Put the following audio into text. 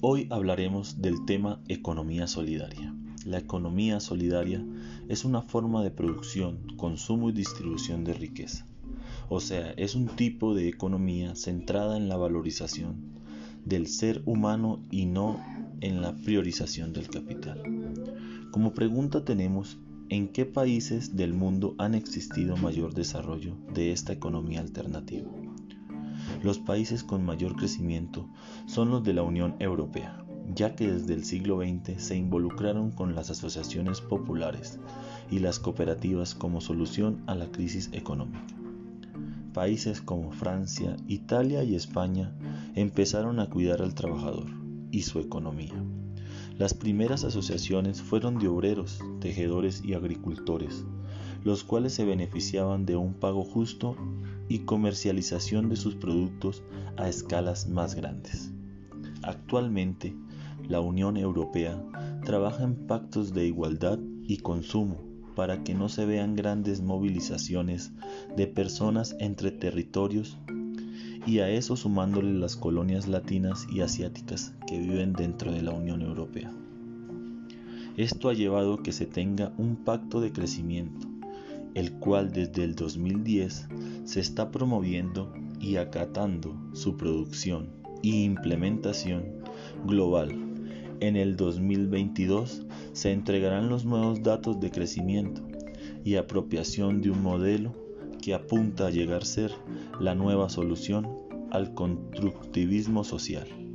Hoy hablaremos del tema economía solidaria. La economía solidaria es una forma de producción, consumo y distribución de riqueza. O sea, es un tipo de economía centrada en la valorización del ser humano y no en la priorización del capital. Como pregunta tenemos, ¿en qué países del mundo han existido mayor desarrollo de esta economía alternativa? Los países con mayor crecimiento son los de la Unión Europea, ya que desde el siglo XX se involucraron con las asociaciones populares y las cooperativas como solución a la crisis económica. Países como Francia, Italia y España empezaron a cuidar al trabajador y su economía. Las primeras asociaciones fueron de obreros, tejedores y agricultores, los cuales se beneficiaban de un pago justo y comercialización de sus productos a escalas más grandes. Actualmente, la Unión Europea trabaja en pactos de igualdad y consumo para que no se vean grandes movilizaciones de personas entre territorios y a eso sumándole las colonias latinas y asiáticas que viven dentro de la Unión Europea. Esto ha llevado a que se tenga un pacto de crecimiento el cual desde el 2010 se está promoviendo y acatando su producción e implementación global. En el 2022 se entregarán los nuevos datos de crecimiento y apropiación de un modelo que apunta a llegar a ser la nueva solución al constructivismo social.